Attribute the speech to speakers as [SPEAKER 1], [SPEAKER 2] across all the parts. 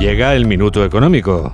[SPEAKER 1] Llega el minuto económico.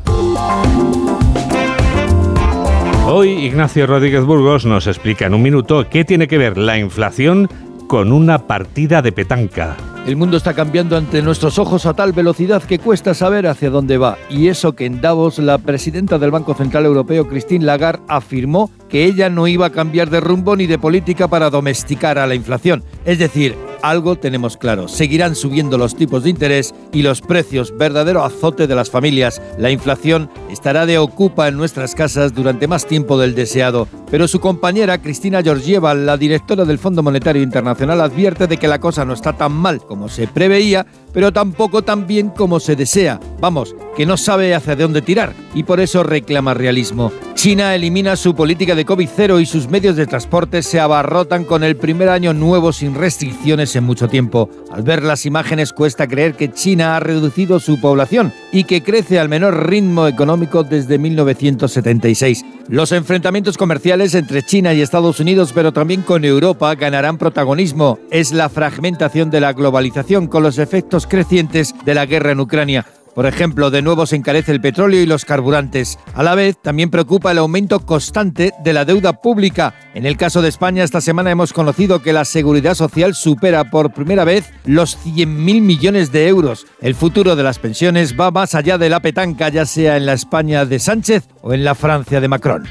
[SPEAKER 1] Hoy Ignacio Rodríguez Burgos nos explica en un minuto qué tiene que ver la inflación con una partida de petanca.
[SPEAKER 2] El mundo está cambiando ante nuestros ojos a tal velocidad que cuesta saber hacia dónde va. Y eso que en Davos la presidenta del Banco Central Europeo, Christine Lagarde, afirmó que ella no iba a cambiar de rumbo ni de política para domesticar a la inflación. Es decir, algo tenemos claro, seguirán subiendo los tipos de interés y los precios, verdadero azote de las familias. La inflación estará de ocupa en nuestras casas durante más tiempo del deseado, pero su compañera Cristina Georgieva, la directora del Fondo Monetario Internacional, advierte de que la cosa no está tan mal como se preveía, pero tampoco tan bien como se desea. Vamos, que no sabe hacia dónde tirar y por eso reclama realismo. China elimina su política de COVID-0 y sus medios de transporte se abarrotan con el primer año nuevo sin restricciones en mucho tiempo. Al ver las imágenes cuesta creer que China ha reducido su población y que crece al menor ritmo desde 1976. Los enfrentamientos comerciales entre China y Estados Unidos, pero también con Europa, ganarán protagonismo. Es la fragmentación de la globalización con los efectos crecientes de la guerra en Ucrania. Por ejemplo, de nuevo se encarece el petróleo y los carburantes. A la vez, también preocupa el aumento constante de la deuda pública. En el caso de España, esta semana hemos conocido que la seguridad social supera por primera vez los 100.000 millones de euros. El futuro de las pensiones va más allá de la petanca, ya sea en la España de Sánchez o en la Francia de Macron.